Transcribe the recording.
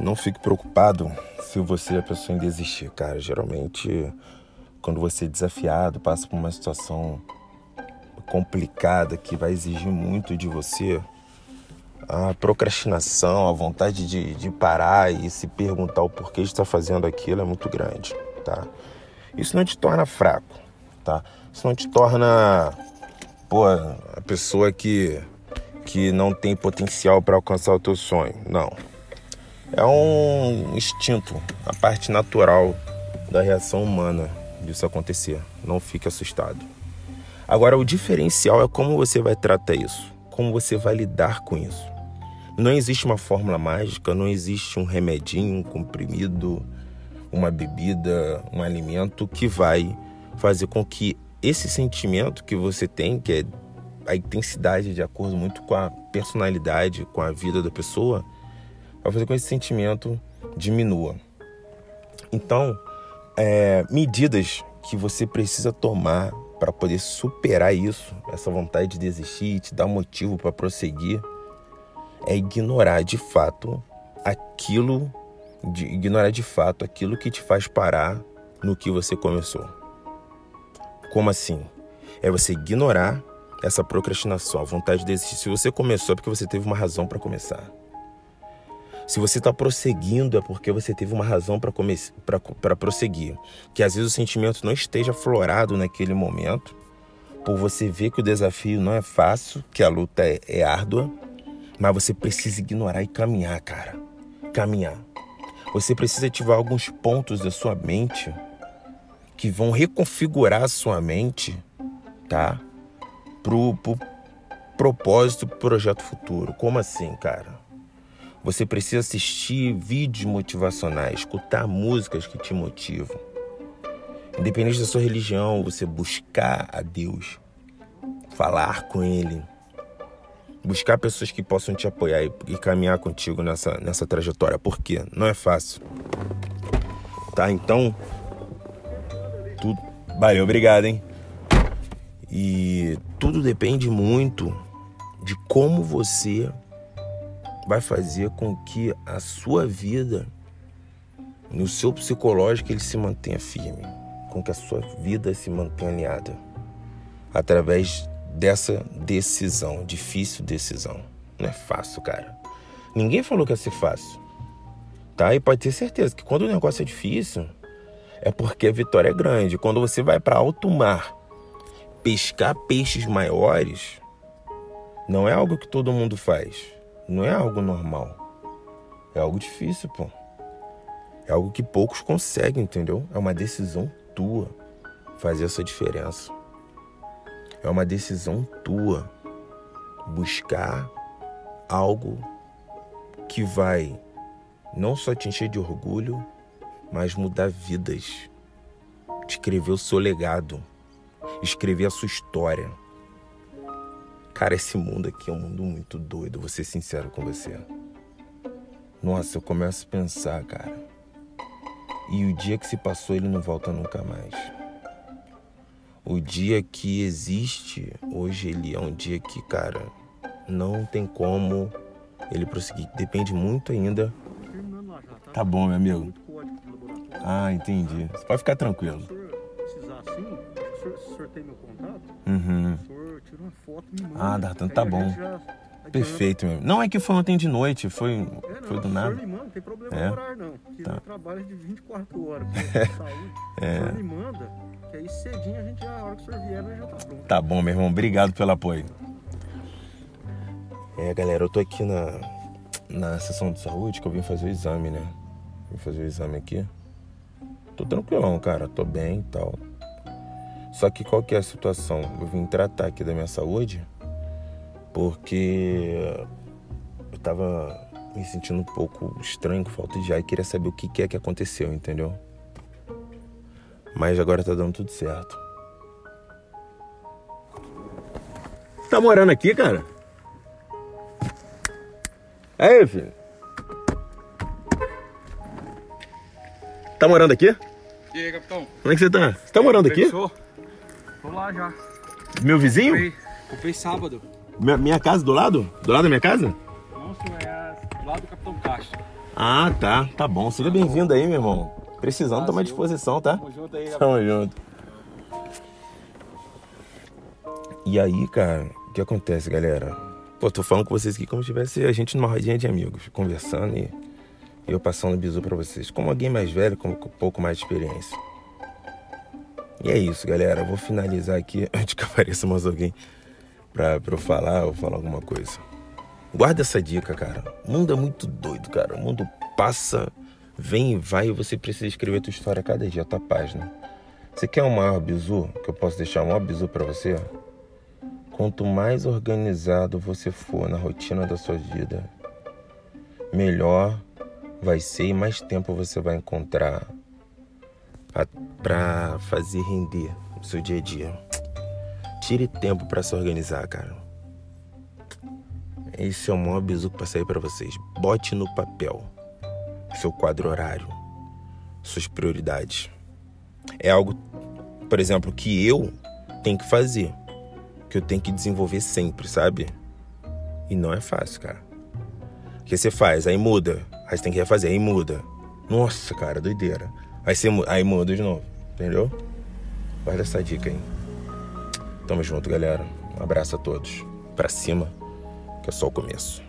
Não fique preocupado se você é a pessoa em desistir, cara. Geralmente, quando você é desafiado, passa por uma situação complicada que vai exigir muito de você, a procrastinação, a vontade de, de parar e se perguntar o porquê de estar fazendo aquilo é muito grande, tá? Isso não te torna fraco, tá? Isso não te torna, pô, a pessoa que, que não tem potencial para alcançar o teu sonho, não. É um instinto, a parte natural da reação humana disso acontecer. Não fique assustado. Agora, o diferencial é como você vai tratar isso, como você vai lidar com isso. Não existe uma fórmula mágica, não existe um remedinho, um comprimido, uma bebida, um alimento que vai fazer com que esse sentimento que você tem, que é a intensidade de acordo muito com a personalidade, com a vida da pessoa, vai fazer com que esse sentimento diminua. Então, é, medidas que você precisa tomar para poder superar isso, essa vontade de desistir, te dar motivo para prosseguir, é ignorar de fato aquilo, de, ignorar de fato aquilo que te faz parar no que você começou. Como assim? É você ignorar essa procrastinação, a vontade de desistir. Se você começou é porque você teve uma razão para começar. Se você está prosseguindo, é porque você teve uma razão para prosseguir. Que às vezes o sentimento não esteja florado naquele momento, por você ver que o desafio não é fácil, que a luta é, é árdua, mas você precisa ignorar e caminhar, cara. Caminhar. Você precisa ativar alguns pontos da sua mente que vão reconfigurar a sua mente, tá? Pro, pro propósito, pro projeto futuro. Como assim, cara? Você precisa assistir vídeos motivacionais, escutar músicas que te motivam. Independente da sua religião, você buscar a Deus, falar com Ele, buscar pessoas que possam te apoiar e, e caminhar contigo nessa, nessa trajetória. Porque não é fácil. Tá? Então, tudo. Valeu, obrigado, hein? E tudo depende muito de como você vai fazer com que a sua vida, no seu psicológico, ele se mantenha firme, com que a sua vida se mantenha alinhada através dessa decisão, difícil decisão. Não é fácil, cara. Ninguém falou que ia ser fácil. Tá? E pode ter certeza que quando o negócio é difícil, é porque a vitória é grande. Quando você vai para alto mar pescar peixes maiores, não é algo que todo mundo faz. Não é algo normal. É algo difícil, pô. É algo que poucos conseguem, entendeu? É uma decisão tua fazer essa diferença. É uma decisão tua buscar algo que vai não só te encher de orgulho, mas mudar vidas. Escrever o seu legado, escrever a sua história. Cara, esse mundo aqui é um mundo muito doido, vou ser sincero com você. Nossa, eu começo a pensar, cara. E o dia que se passou, ele não volta nunca mais. O dia que existe, hoje ele é um dia que, cara, não tem como ele prosseguir. Depende muito ainda. Tá bom, meu amigo. Ah, entendi. Você pode ficar tranquilo. O senhor o senhor tem meu contato? Uhum tira uma foto, me manda. Ah, Dartan, tá bom. Já... Perfeito, meu. Não é que foi ontem de noite, foi, é, não, foi do nada. me manda, não tem problema é. horário não. Porque tá. trabalho de 24 horas de saúde. é. O senhor me manda, que aí cedinho a gente já, a hora que o senhor vier, já tá pronto. Tá bom, meu irmão. Obrigado pelo apoio. É, galera, eu tô aqui na, na sessão de saúde que eu vim fazer o exame, né? Vim fazer o exame aqui. Tô tranquilão, cara. Tô bem e tal. Só que qual que é a situação? Eu vim tratar aqui da minha saúde porque eu tava me sentindo um pouco estranho, com falta de ar e queria saber o que é que aconteceu, entendeu? Mas agora tá dando tudo certo. Tá morando aqui, cara? Aí, filho. Tá morando aqui? E aí, capitão? Como é que você tá? Você tá morando aqui? Tô lá já. Meu vizinho? Comprei, comprei sábado. Minha, minha, casa do lado? Do lado da minha casa? Não, senhor, é do lado do Capitão Castro. Ah, tá. Tá bom. Seja bem-vindo aí, meu irmão. Precisando, toma à disposição, tá? Tamo junto aí, Tamo junto. E aí, cara, o que acontece, galera? Pô, tô falando com vocês aqui como se tivesse a gente numa rodinha de amigos, conversando e eu passando bisu pra vocês. Como alguém mais velho, com um pouco mais de experiência. E é isso, galera. Eu vou finalizar aqui antes que apareça mais alguém pra, pra eu falar ou falar alguma coisa. Guarda essa dica, cara. O mundo é muito doido, cara. O mundo passa, vem e vai e você precisa escrever tua história cada dia, tua página. Você quer um maior bizu? Que eu posso deixar um maior bizu pra você? Quanto mais organizado você for na rotina da sua vida, melhor vai ser e mais tempo você vai encontrar para fazer render o seu dia a dia. Tire tempo para se organizar, cara. Esse é o maior bizu para sair para vocês. Bote no papel seu quadro horário, suas prioridades. É algo, por exemplo, que eu tenho que fazer que eu tenho que desenvolver sempre, sabe? E não é fácil, cara. Porque você faz, aí muda, aí você tem que refazer, aí muda. Nossa, cara, doideira. Aí você aí muda de novo, entendeu? Guarda essa dica aí. Tamo junto, galera. Um abraço a todos. Pra cima, que é só o começo.